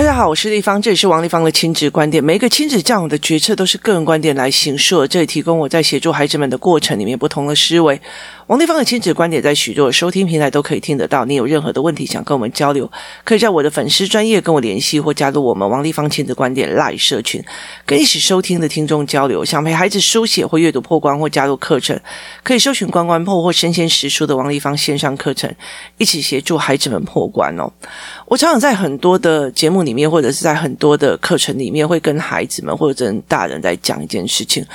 大家好，我是丽芳，这里是王丽芳的亲子观点。每一个亲子教育的决策都是个人观点来形设，这里提供我在协助孩子们的过程里面不同的思维。王立芳的亲子观点在许多收听平台都可以听得到。你有任何的问题想跟我们交流，可以在我的粉丝专业跟我联系，或加入我们王立芳亲子观点 Live 社群，跟一起收听的听众交流。想陪孩子书写或阅读破关或加入课程，可以搜寻关关破或身先实书的王立芳线上课程，一起协助孩子们破关哦。我常常在很多的节目里面，或者是在很多的课程里面，会跟孩子们或者跟大人在讲一件事情：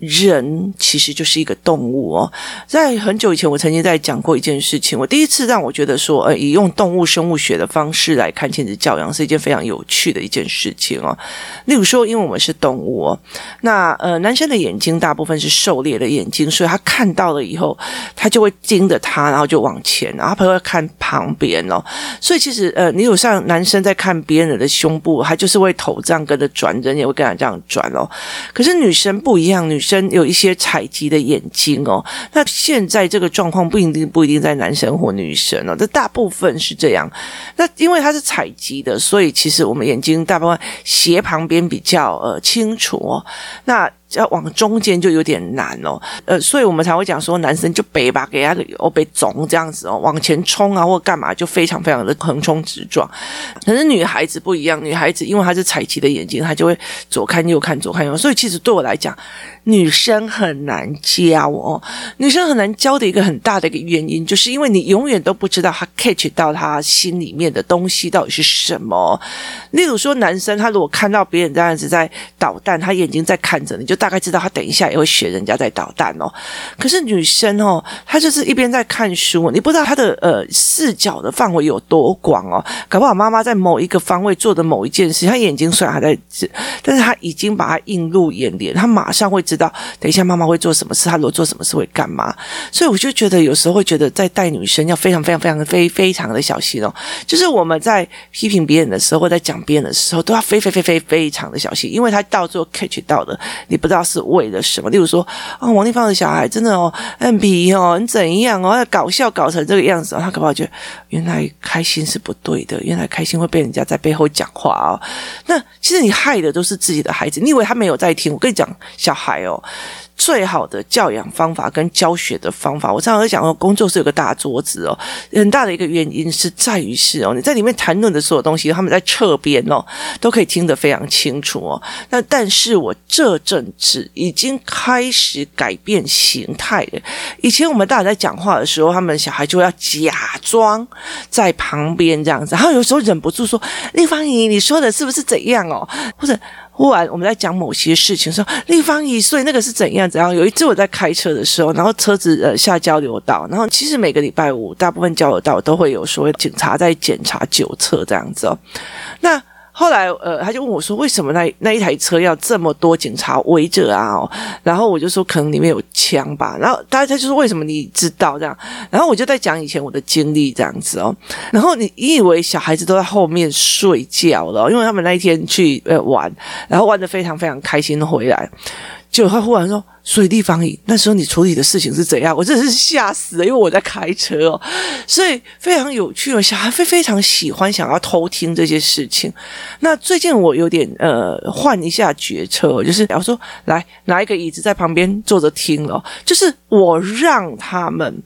人其实就是一个动物哦。在很久以前，我曾经在讲过一件事情。我第一次让我觉得说，呃，以用动物生物学的方式来看亲子教养，是一件非常有趣的一件事情哦。例如说，因为我们是动物哦，那呃，男生的眼睛大部分是狩猎的眼睛，所以他看到了以后，他就会盯着他，然后就往前，然后他会看旁边哦。所以其实呃。你有像男生在看别人的胸部，他就是会头这样跟着转，人也会跟他这样转哦。可是女生不一样，女生有一些采集的眼睛哦。那现在这个状况不一定不一定在男生或女生哦，这大部分是这样。那因为它是采集的，所以其实我们眼睛大部分斜旁边比较呃清楚哦。那要往中间就有点难哦，呃，所以我们才会讲说，男生就背吧，给他个哦背肿这样子哦，往前冲啊或干嘛，就非常非常的横冲直撞。可是女孩子不一样，女孩子因为她是采集的眼睛，她就会左看右看，左看右，所以其实对我来讲。女生很难教哦，女生很难教的一个很大的一个原因，就是因为你永远都不知道她 catch 到她心里面的东西到底是什么。例如说，男生他如果看到别人这样子在捣蛋，他眼睛在看着你，就大概知道他等一下也会学人家在捣蛋哦。可是女生哦，她就是一边在看书，你不知道她的呃视角的范围有多广哦。搞不好妈妈在某一个方位做的某一件事，她眼睛虽然还在，但是她已经把它映入眼帘，她马上会。知道等一下妈妈会做什么事，她如果做什么事会干嘛？所以我就觉得有时候会觉得在带女生要非常非常非常非非常的小心哦。就是我们在批评别人的时候，或在讲别人的时候，都要非非非非非常的小心，因为她到最后 catch 到的，你不知道是为了什么。例如说，哦，王丽芳的小孩真的哦很皮哦，很怎样哦，搞笑搞成这个样子，他可不好觉得原来开心是不对的，原来开心会被人家在背后讲话哦。那其实你害的都是自己的孩子，你以为他没有在听？我跟你讲，小孩。哦最好的教养方法跟教学的方法，我常常讲说，工作室有个大桌子哦，很大的一个原因是在于是哦，你在里面谈论的所有东西，他们在侧边哦，都可以听得非常清楚哦。那但是我这阵子已经开始改变形态了。以前我们大人在讲话的时候，他们小孩就要假装在旁边这样子，然后有时候忍不住说：“丽芳姨，你说的是不是怎样哦？”或者。忽然我们在讲某些事情，说立方一岁那个是怎样怎样。有一次我在开车的时候，然后车子呃下交流道，然后其实每个礼拜五大部分交流道都会有所谓警察在检查酒测这样子哦，那。后来，呃，他就问我说：“为什么那那一台车要这么多警察围着啊？”，然后我就说：“可能里面有枪吧。”然后他他就说：“为什么你知道这样？”然后我就在讲以前我的经历这样子哦。然后你以为小孩子都在后面睡觉了，因为他们那一天去呃玩，然后玩得非常非常开心回来。就他忽然说：“水立方，那时候你处理的事情是怎样？”我真的是吓死了，因为我在开车哦，所以非常有趣哦。小孩非非常喜欢想要偷听这些事情。那最近我有点呃换一下决策，就是我说来拿一个椅子在旁边坐着听了，就是我让他们。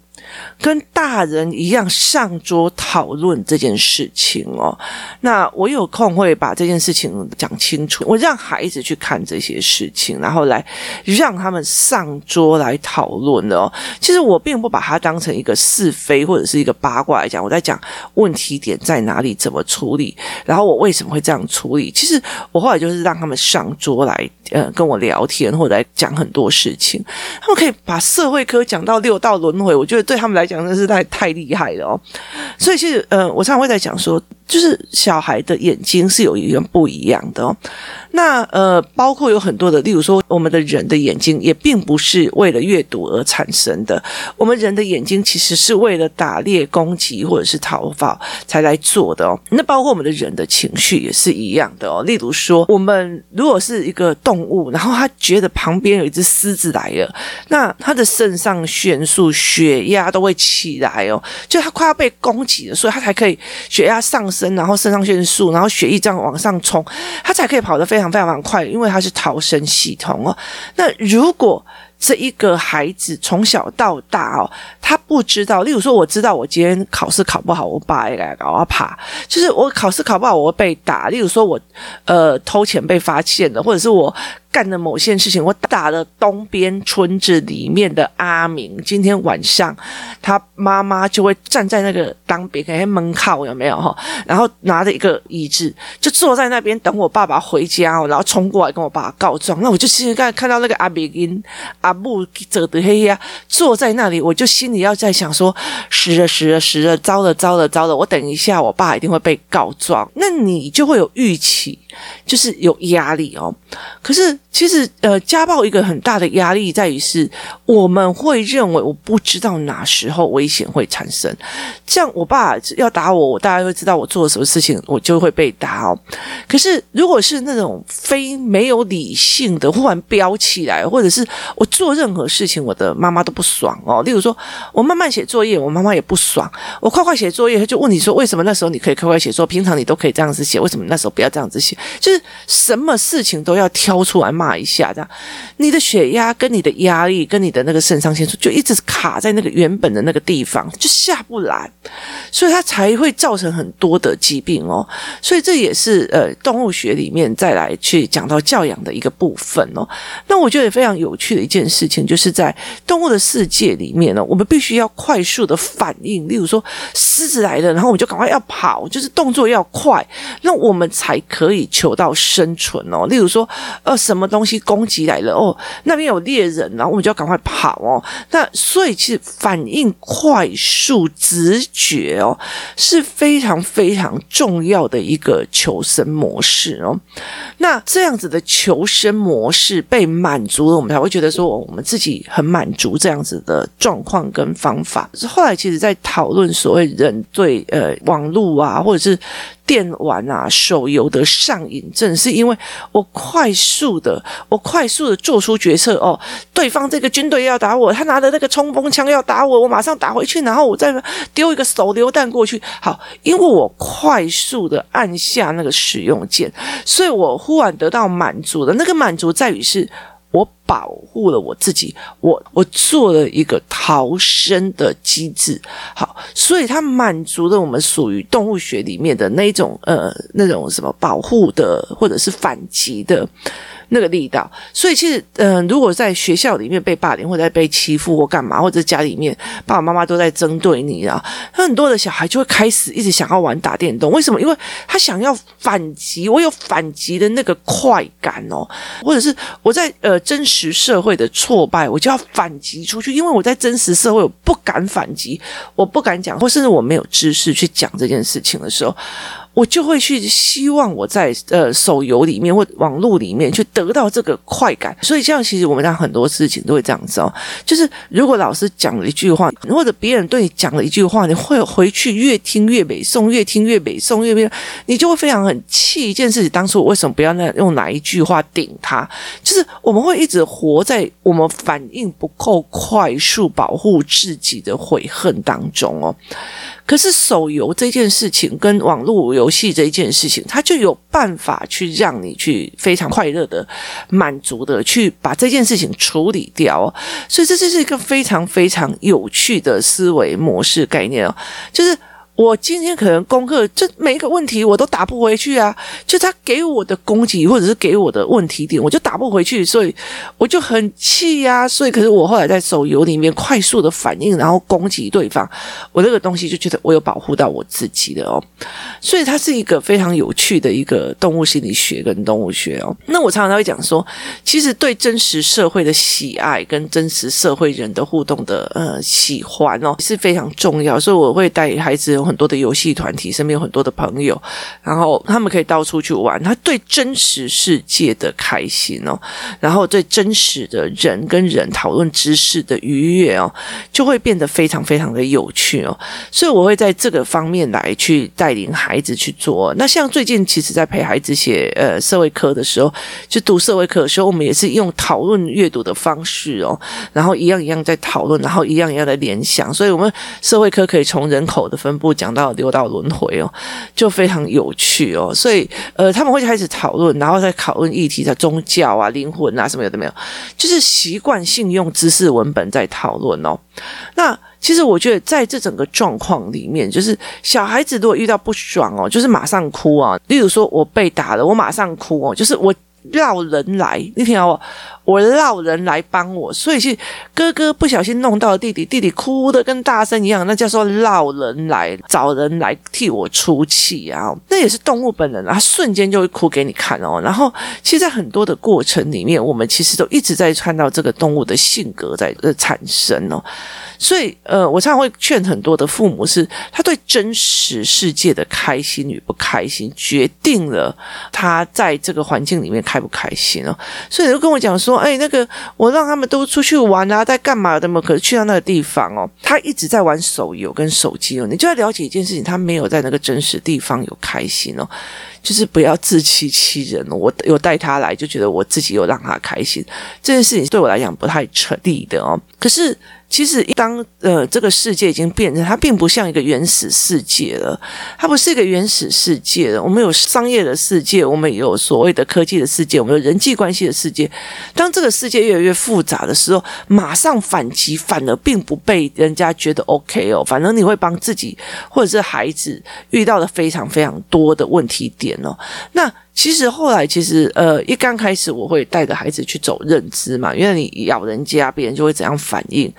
跟大人一样上桌讨论这件事情哦，那我有空会把这件事情讲清楚。我让孩子去看这些事情，然后来让他们上桌来讨论哦。其实我并不把它当成一个是非或者是一个八卦来讲，我在讲问题点在哪里，怎么处理，然后我为什么会这样处理。其实我后来就是让他们上桌来。呃，跟我聊天或者来讲很多事情，他们可以把社会科讲到六道轮回，我觉得对对他们来讲真是太太厉害了哦。所以其实，嗯，我常常会在讲说。就是小孩的眼睛是有一点不一样的哦，那呃，包括有很多的，例如说，我们的人的眼睛也并不是为了阅读而产生的，我们人的眼睛其实是为了打猎、攻击或者是逃跑才来做的哦。那包括我们的人的情绪也是一样的哦。例如说，我们如果是一个动物，然后他觉得旁边有一只狮子来了，那他的肾上腺素、血压都会起来哦，就他快要被攻击了，所以他才可以血压上。升，然后肾上腺素，然后血液这样往上冲，它才可以跑得非常非常快，因为它是逃生系统哦。那如果这一个孩子从小到大哦，他不知道，例如说，我知道我今天考试考不好，我爸来搞我怕，就是我考试考不好，我会被打。例如说我呃偷钱被发现了，或者是我。干的某件事情，我打了东边村子里面的阿明。今天晚上，他妈妈就会站在那个当别人门口，有没有哈？然后拿着一个椅子，就坐在那边等我爸爸回家，然后冲过来跟我爸爸告状。那我就心里看看到那个阿明跟阿木走的黑呀，坐在那里，我就心里要在想说：死了死了死了，糟了糟了糟了！我等一下，我爸一定会被告状。那你就会有预期，就是有压力哦。可是。其实，呃，家暴一个很大的压力在于是，我们会认为我不知道哪时候危险会产生。像我爸要打我，我大概会知道我做了什么事情，我就会被打哦。可是，如果是那种非没有理性的，忽然飙起来，或者是我做任何事情，我的妈妈都不爽哦。例如说，我慢慢写作业，我妈妈也不爽；我快快写作业，她就问你说，为什么那时候你可以快快写作，平常你都可以这样子写，为什么那时候不要这样子写？就是什么事情都要挑出来骂。一下，这样你的血压跟你的压力跟你的那个肾上腺素就一直卡在那个原本的那个地方，就下不来，所以它才会造成很多的疾病哦。所以这也是呃动物学里面再来去讲到教养的一个部分哦。那我觉得也非常有趣的一件事情，就是在动物的世界里面呢，我们必须要快速的反应。例如说狮子来了，然后我们就赶快要跑，就是动作要快，那我们才可以求到生存哦。例如说呃什么。东西攻击来了哦，那边有猎人，然后我们就要赶快跑哦。那所以其实反应快速、直觉哦是非常非常重要的一个求生模式哦。那这样子的求生模式被满足了，我们才会觉得说我们自己很满足这样子的状况跟方法。后来其实，在讨论所谓人对呃网络啊，或者是。电玩啊，手游的上瘾症，是因为我快速的，我快速的做出决策哦，对方这个军队要打我，他拿着那个冲锋枪要打我，我马上打回去，然后我再丢一个手榴弹过去。好，因为我快速的按下那个使用键，所以我忽然得到满足的那个满足在于是。我保护了我自己，我我做了一个逃生的机制，好，所以它满足了我们属于动物学里面的那种呃那种什么保护的或者是反击的。那个力道，所以其实，嗯、如果在学校里面被霸凌，或者被欺负，或干嘛，或者家里面爸爸妈妈都在针对你啊，很多的小孩就会开始一直想要玩打电动。为什么？因为他想要反击，我有反击的那个快感哦，或者是我在呃真实社会的挫败，我就要反击出去。因为我在真实社会，我不敢反击，我不敢讲，或甚至我没有知识去讲这件事情的时候。我就会去希望我在呃手游里面或网络里面去得到这个快感，所以这样其实我们讲很多事情都会这样子哦。就是如果老师讲了一句话，或者别人对你讲了一句话，你会回去越听越北宋，越听越北宋，越北，你就会非常很气一件事情。当初我为什么不要那用哪一句话顶他？就是我们会一直活在我们反应不够快速保护自己的悔恨当中哦。可是手游这件事情跟网络游戏这件事情，它就有办法去让你去非常快乐的、满足的去把这件事情处理掉，所以这就是一个非常非常有趣的思维模式概念哦，就是。我今天可能功课，这每一个问题我都打不回去啊！就他给我的攻击或者是给我的问题点，我就打不回去，所以我就很气呀。所以，可是我后来在手游里面快速的反应，然后攻击对方，我那个东西就觉得我有保护到我自己的哦。所以，它是一个非常有趣的一个动物心理学跟动物学哦。那我常常会讲说，其实对真实社会的喜爱跟真实社会人的互动的呃喜欢哦是非常重要，所以我会带孩子。很多的游戏团体，身边有很多的朋友，然后他们可以到处去玩，他对真实世界的开心哦，然后对真实的人跟人讨论知识的愉悦哦，就会变得非常非常的有趣哦。所以我会在这个方面来去带领孩子去做。那像最近其实，在陪孩子写呃社会科的时候，就读社会课的时候，我们也是用讨论阅读的方式哦，然后一样一样在讨论，然后一样一样的联想。所以我们社会科可以从人口的分布。讲到六道轮回哦，就非常有趣哦。所以呃，他们会开始讨论，然后再讨论议题，在宗教啊、灵魂啊什么有的没有，就是习惯性用知识文本在讨论哦。那其实我觉得在这整个状况里面，就是小孩子如果遇到不爽哦，就是马上哭啊。例如说我被打了，我马上哭哦，就是我。绕人来，你听我，我绕人来帮我，所以是哥哥不小心弄到弟弟，弟弟哭的跟大声一样，那叫做绕人来，找人来替我出气啊！那也是动物本能啊，瞬间就会哭给你看哦。然后，其实，在很多的过程里面，我们其实都一直在看到这个动物的性格在呃产生哦。所以，呃，我常常会劝很多的父母是，他对真实世界的开心与不开心，决定了他在这个环境里面开不开心哦。所以，你就跟我讲说，哎，那个我让他们都出去玩啊，在干嘛的嘛？可是去到那个地方哦，他一直在玩手游跟手机哦。你就要了解一件事情，他没有在那个真实地方有开心哦。就是不要自欺欺人哦。我有带他来，就觉得我自己有让他开心，这件事情对我来讲不太成立的哦。可是。其实，当呃这个世界已经变成，它并不像一个原始世界了，它不是一个原始世界了。我们有商业的世界，我们有所谓的科技的世界，我们有人际关系的世界。当这个世界越来越复杂的时候，马上反击，反而并不被人家觉得 OK 哦。反正你会帮自己或者是孩子遇到了非常非常多的问题点哦。那。其实后来，其实呃，一刚开始我会带着孩子去走认知嘛，因为你咬人家，别人就会怎样反应。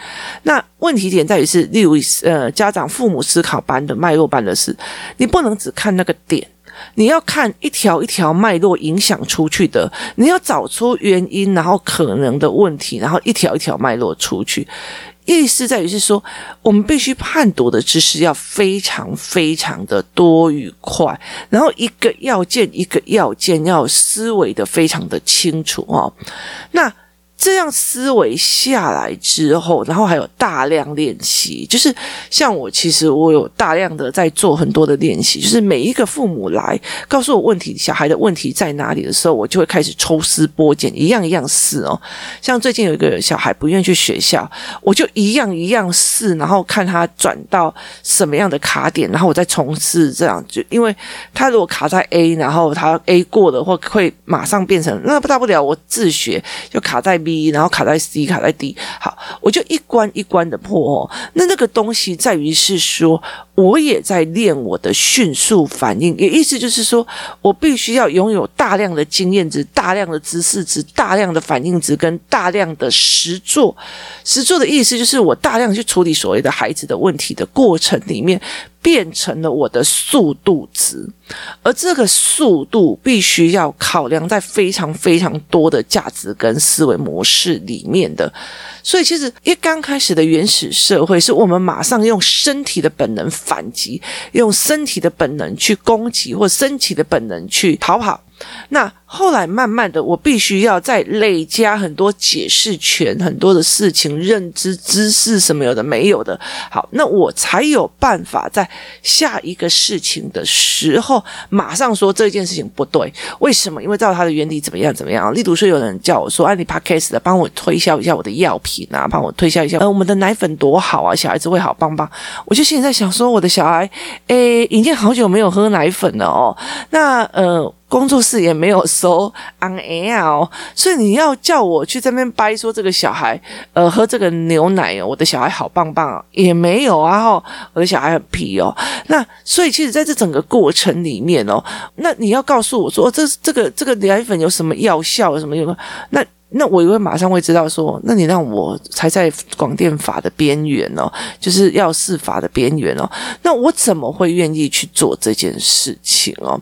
那问题点在于是，例如呃，家长父母思考班的脉络班的事，你不能只看那个点，你要看一条一条脉络影响出去的，你要找出原因，然后可能的问题，然后一条一条脉络出去。意思在于是说，我们必须判读的知识要非常非常的多与快，然后一个要件一个要件要思维的非常的清楚哦。那。这样思维下来之后，然后还有大量练习，就是像我，其实我有大量的在做很多的练习，就是每一个父母来告诉我问题，小孩的问题在哪里的时候，我就会开始抽丝剥茧，一样一样试哦。像最近有一个小孩不愿意去学校，我就一样一样试，然后看他转到什么样的卡点，然后我再重试这样，就因为他如果卡在 A，然后他 A 过了，或会马上变成那不大不了，我自学就卡在。B，然后卡在 C，卡在 D，好，我就一关一关的破哦。那那个东西在于是说，我也在练我的迅速反应，也意思就是说我必须要拥有大量的经验值、大量的知识值、大量的反应值跟大量的实作。实作的意思就是我大量去处理所谓的孩子的问题的过程里面。变成了我的速度值，而这个速度必须要考量在非常非常多的价值跟思维模式里面的。所以，其实一刚开始的原始社会，是我们马上用身体的本能反击，用身体的本能去攻击，或身体的本能去逃跑。那后来慢慢的，我必须要再累加很多解释权，很多的事情、认知、知识什么有的没有的。好，那我才有办法在下一个事情的时候，马上说这件事情不对。为什么？因为照它的原理怎么样怎么样。例如说，有人叫我说：“哎，你 Podcast 的，帮我推销一下我的药品啊，帮我推销一下，呃，我们的奶粉多好啊，小孩子会好棒棒。”我就心里在想说，我的小孩，诶，已经好久没有喝奶粉了哦。那呃。工作室也没有收 on air 哦，所以你要叫我去这边掰说这个小孩，呃，喝这个牛奶哦，我的小孩好棒棒哦，也没有啊，吼，我的小孩很皮哦。那所以其实在这整个过程里面哦，那你要告诉我说，这这个这个奶粉有什么药效，有什么用？那。那我也会马上会知道说，那你让我才在广电法的边缘哦，就是要事法的边缘哦，那我怎么会愿意去做这件事情哦？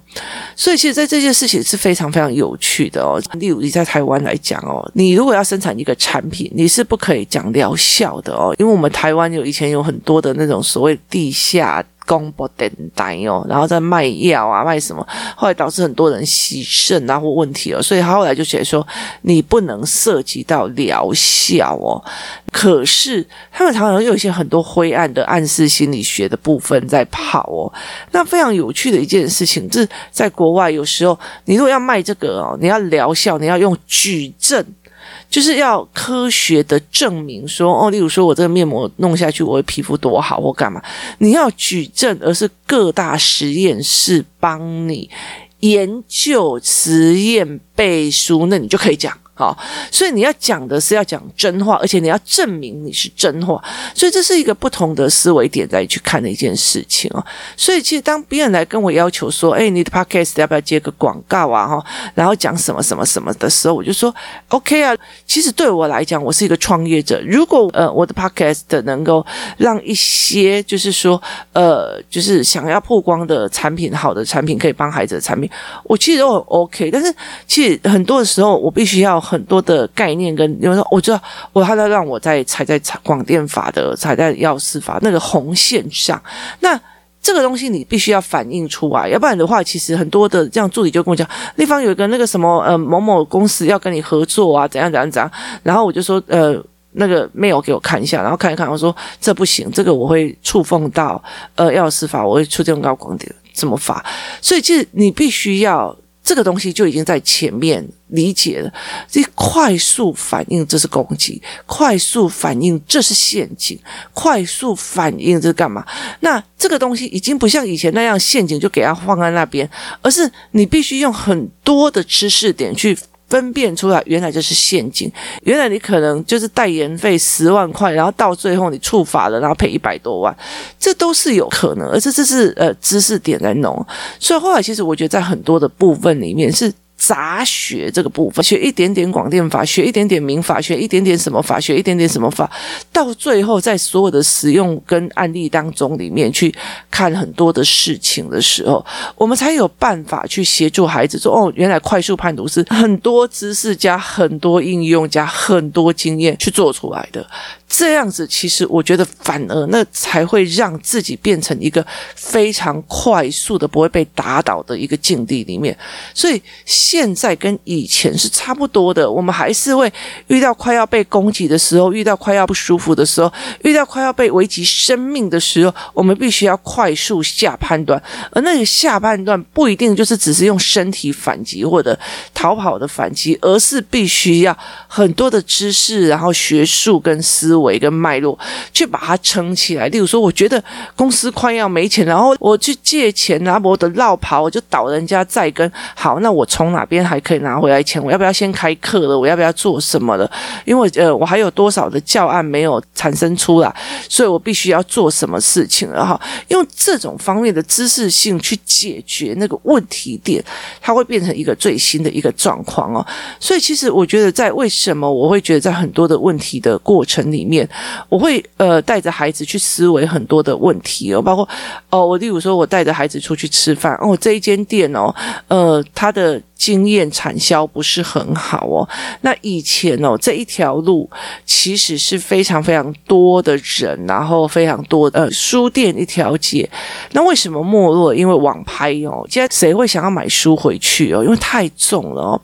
所以，其实，在这件事情是非常非常有趣的哦。例如，你在台湾来讲哦，你如果要生产一个产品，你是不可以讲疗效的哦，因为我们台湾有以前有很多的那种所谓地下。公布电台哦，然后再卖药啊，卖什么？后来导致很多人洗肾啊或问题哦，所以他后来就写说，你不能涉及到疗效哦。可是他们常常有一些很多灰暗的暗示心理学的部分在跑哦。那非常有趣的一件事情，就是在国外有时候，你如果要卖这个哦，你要疗效，你要用举证。就是要科学的证明说，哦，例如说我这个面膜弄下去，我的皮肤多好，或干嘛？你要举证，而是各大实验室帮你研究、实验、背书，那你就可以讲。好，所以你要讲的是要讲真话，而且你要证明你是真话，所以这是一个不同的思维点在去看的一件事情哦。所以其实当别人来跟我要求说，哎，你的 podcast 要不要接个广告啊？哈，然后讲什么什么什么的时候，我就说 OK 啊。其实对我来讲，我是一个创业者，如果呃我的 podcast 能够让一些就是说呃就是想要曝光的产品，好的产品可以帮孩子的产品，我其实都很 OK。但是其实很多的时候，我必须要。很多的概念跟，比如说，我知道我他在让我在踩在广电法的踩在药事法那个红线上，那这个东西你必须要反映出来，要不然的话，其实很多的这样助理就跟我讲，立方有一个那个什么呃某某公司要跟你合作啊，怎样怎样怎样，然后我就说呃那个 mail 给我看一下，然后看一看，我说这不行，这个我会触碰到呃药事法，我会出这种高广电怎么法，所以其实你必须要。这个东西就已经在前面理解了，这快速反应这是攻击，快速反应这是陷阱，快速反应这是干嘛？那这个东西已经不像以前那样陷阱就给它放在那边，而是你必须用很多的知识点去。分辨出来，原来就是陷阱。原来你可能就是代言费十万块，然后到最后你触法了，然后赔一百多万，这都是有可能。而且这是呃知识点在弄，所以后来其实我觉得在很多的部分里面是。杂学这个部分，学一点点广电法，学一点点民法，学一点点什么法，学一点点什么法，到最后在所有的使用跟案例当中里面去看很多的事情的时候，我们才有办法去协助孩子说：哦，原来快速判读是很多知识加很多应用加很多经验去做出来的。这样子，其实我觉得反而那才会让自己变成一个非常快速的不会被打倒的一个境地里面。所以现在跟以前是差不多的，我们还是会遇到快要被攻击的时候，遇到快要不舒服的时候，遇到快要被危及生命的时候，我们必须要快速下判断。而那个下判断不一定就是只是用身体反击或者逃跑的反击，而是必须要很多的知识，然后学术跟思维。为一个脉络去把它撑起来。例如说，我觉得公司快要没钱，然后我去借钱，拿我的绕跑，我就倒人家债根。好，那我从哪边还可以拿回来钱？我要不要先开课了？我要不要做什么了？因为呃，我还有多少的教案没有产生出来，所以我必须要做什么事情了哈？用这种方面的知识性去解决那个问题点，它会变成一个最新的一个状况哦。所以其实我觉得，在为什么我会觉得在很多的问题的过程里面。我会呃带着孩子去思维很多的问题哦，包括哦，我例如说我带着孩子出去吃饭哦，这一间店哦，呃，他的。经验产销不是很好哦。那以前哦，这一条路其实是非常非常多的人，然后非常多的呃书店一条街。那为什么没落？因为网拍哦。现在谁会想要买书回去哦？因为太重了哦。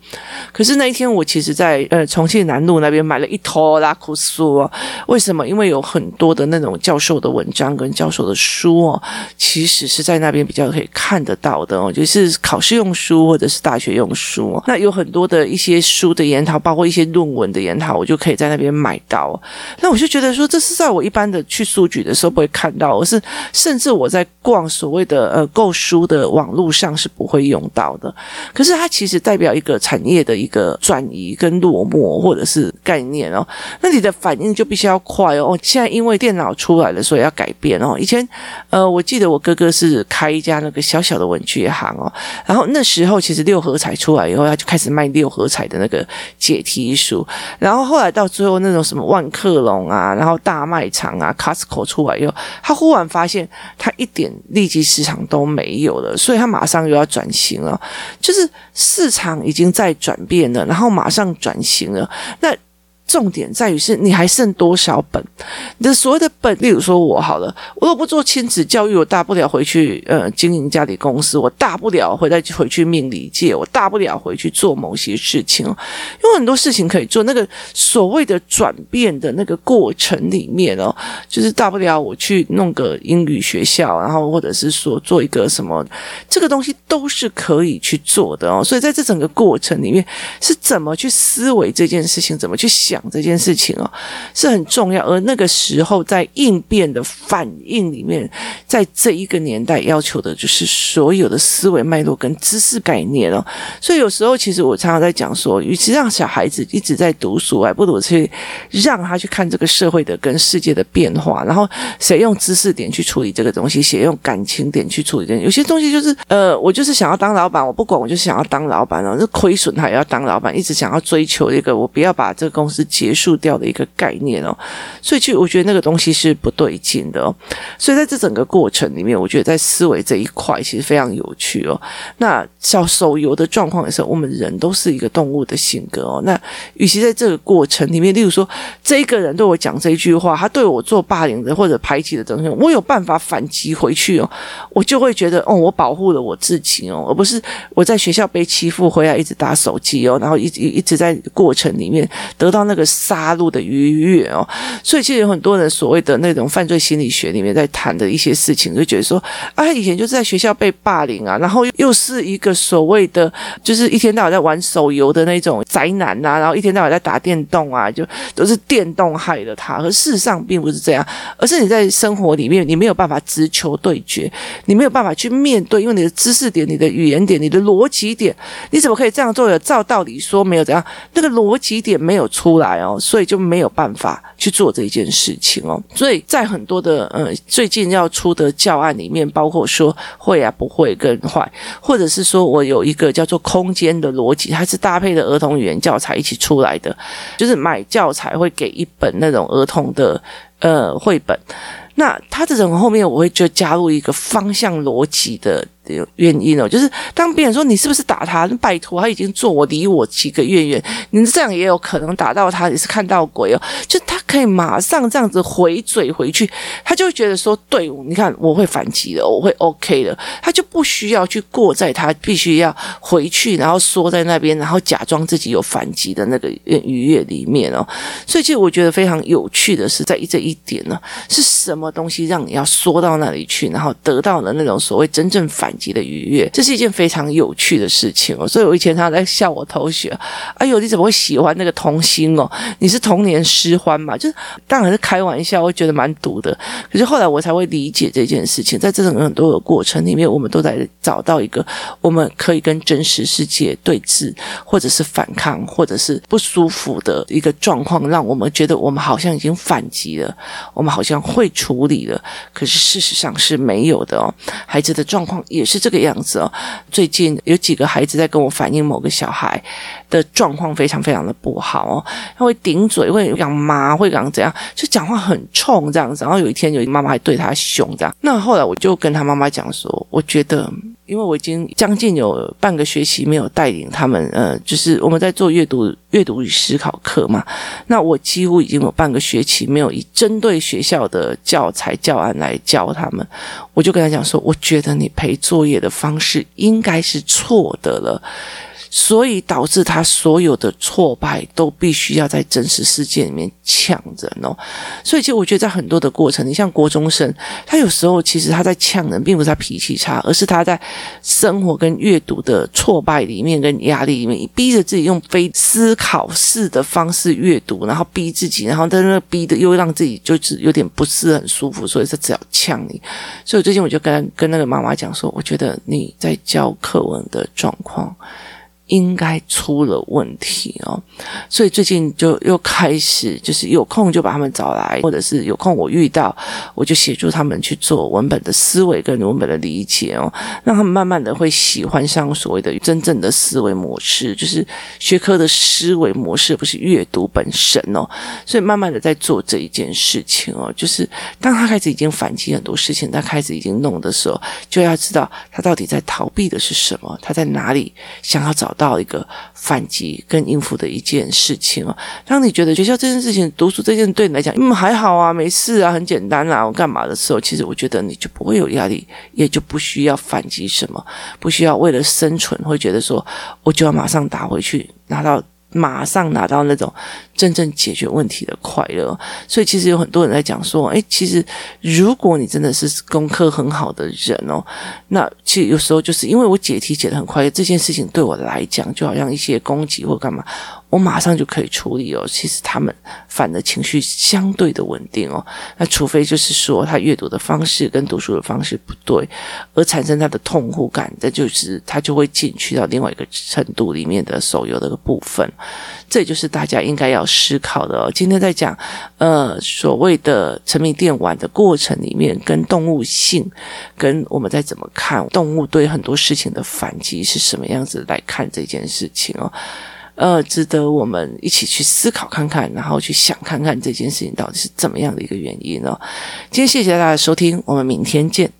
可是那一天我其实在呃重庆南路那边买了一拖拉库书哦。为什么？因为有很多的那种教授的文章跟教授的书哦，其实是在那边比较可以看得到的哦，就是考试用书或者是大学用书，那有很多的一些书的研讨，包括一些论文的研讨，我就可以在那边买到。那我就觉得说，这是在我一般的去书局的时候不会看到，而是甚至我在逛所谓的呃购书的网络上是不会用到的。可是它其实代表一个产业的一个转移跟落寞，或者是概念哦。那你的反应就必须要快哦。现在因为电脑出来了，所以要改变哦。以前呃，我记得我哥哥是开一家那个小小的文具行哦，然后那时候其实六合彩。出来以后，他就开始卖六合彩的那个解题书，然后后来到最后那种什么万客隆啊，然后大卖场啊，Costco 出来以后，他忽然发现他一点利基市场都没有了，所以他马上又要转型了，就是市场已经在转变了，然后马上转型了，那。重点在于是你还剩多少本？你的所谓的本，例如说我好了，我如果不做亲子教育，我大不了回去呃经营家里公司，我大不了回再回去命理界，我大不了回去做某些事情，有很多事情可以做。那个所谓的转变的那个过程里面哦，就是大不了我去弄个英语学校，然后或者是说做一个什么，这个东西都是可以去做的哦。所以在这整个过程里面，是怎么去思维这件事情，怎么去想这件事情哦，是很重要。而那个时候在应变的反应里面，在这一个年代要求的就是所有的思维脉络跟知识概念哦。所以有时候其实我常常在讲说，与其让小孩子一直在读书，还不如去让他去看这个社会的跟世界的变化，然后谁用知识点去处理这个东西，谁用感情点去处理这。有些东西就是呃，我就是想要当老板，我不管，我就想要当老板哦，这亏损他也要当老板，一直想要追求一个我不要把这个公司结束掉的一个概念哦。所以其实我觉得那个东西是不对劲的哦。所以在这整个过程里面，我觉得在思维这一块其实非常有趣哦。那小手游的状况也是，我们人都是一个动物的性格哦。那与其在这个过程里面，例如说这一个人对我讲这一句话，他对我做霸凌的或者排挤的东西，我有办法反击回去哦，我就会觉得哦，我保护了我自己哦，而不是我在学校被欺负回来一直打手机哦，然后一直一直在过程里面得到那个杀戮的愉悦哦。所以其实有很多人所谓的那种犯罪心理学里面在谈的一些事情，就觉得说啊，以前就是在学校被霸凌啊，然后又是一个所谓的就是一天到晚在玩手游的那种宅男呐、啊，然后一天到晚在打电动啊，就都是电动害了他。而事实上并不是这样，而是你在生活里面你没有办法直球对决，你没有办法去面对，因为你的知识点、你的语言点、你的逻辑点，你怎么可以这样做？有照道理说没有怎样，那个逻辑点没有出来哦，所以就没有办法去做这一件事情哦。所以在很多的呃最近要出的教案里面，包括说会啊不会跟坏，或者是说我有一个叫做空间的逻辑，它是搭配的儿童语言教材一起出来的，就是买教材会给一本那种儿童的呃绘本，那它的整个后面我会就加入一个方向逻辑的。原因哦，就是当别人说你是不是打他，拜托，他已经坐我离我几个月远，你这样也有可能打到他，也是看到鬼哦。就他可以马上这样子回嘴回去，他就会觉得说，对，你看我会反击的，我会 OK 的，他就不需要去过在他必须要回去，然后缩在那边，然后假装自己有反击的那个愉悦里面哦。所以其实我觉得非常有趣的是在这一点呢，是什么东西让你要缩到那里去，然后得到了那种所谓真正反。级的愉悦，这是一件非常有趣的事情哦。所以我以前常常在笑我同学，哎呦，你怎么会喜欢那个童星哦？你是童年失欢嘛？就是当然是开玩笑，我觉得蛮毒的。可是后来我才会理解这件事情，在这种很多的过程里面，我们都在找到一个我们可以跟真实世界对峙，或者是反抗，或者是不舒服的一个状况，让我们觉得我们好像已经反击了，我们好像会处理了。可是事实上是没有的哦。孩子的状况也是。这个样子哦。最近有几个孩子在跟我反映，某个小孩的状况非常非常的不好哦。他会顶嘴，会讲妈，会讲怎样，就讲话很冲这样子。然后有一天，有一妈妈还对他凶这样。那后来我就跟他妈妈讲说，我觉得。因为我已经将近有半个学期没有带领他们，呃，就是我们在做阅读、阅读与思考课嘛。那我几乎已经有半个学期没有以针对学校的教材教案来教他们。我就跟他讲说，我觉得你陪作业的方式应该是错的了。所以导致他所有的挫败都必须要在真实世界里面呛人哦。所以其实我觉得在很多的过程，你像国中生，他有时候其实他在呛人，并不是他脾气差，而是他在生活跟阅读的挫败里面跟压力里面，逼着自己用非思考式的方式阅读，然后逼自己，然后在那逼的又让自己就是有点不是很舒服，所以他只要呛你。所以最近我就跟跟那个妈妈讲说，我觉得你在教课文的状况。应该出了问题哦，所以最近就又开始，就是有空就把他们找来，或者是有空我遇到，我就协助他们去做文本的思维跟文本的理解哦，让他们慢慢的会喜欢上所谓的真正的思维模式，就是学科的思维模式，不是阅读本身哦。所以慢慢的在做这一件事情哦，就是当他开始已经反击很多事情，他开始已经弄的时候，就要知道他到底在逃避的是什么，他在哪里想要找。到一个反击跟应付的一件事情哦。当你觉得学校这件事情、读书这件对你来讲，嗯，还好啊，没事啊，很简单啊，我干嘛的时候，其实我觉得你就不会有压力，也就不需要反击什么，不需要为了生存会觉得说我就要马上打回去拿到。马上拿到那种真正解决问题的快乐，所以其实有很多人在讲说，哎，其实如果你真的是功课很好的人哦，那其实有时候就是因为我解题解得很快，这件事情对我来讲就好像一些攻击或干嘛。我马上就可以处理哦。其实他们反的情绪相对的稳定哦。那除非就是说他阅读的方式跟读书的方式不对，而产生他的痛苦感，这就是他就会进去到另外一个程度里面的手游的一个部分。这也就是大家应该要思考的哦。今天在讲呃所谓的沉迷电玩的过程里面，跟动物性，跟我们在怎么看动物对很多事情的反击是什么样子来看这件事情哦。呃，值得我们一起去思考看看，然后去想看看这件事情到底是怎么样的一个原因呢？今天谢谢大家收听，我们明天见。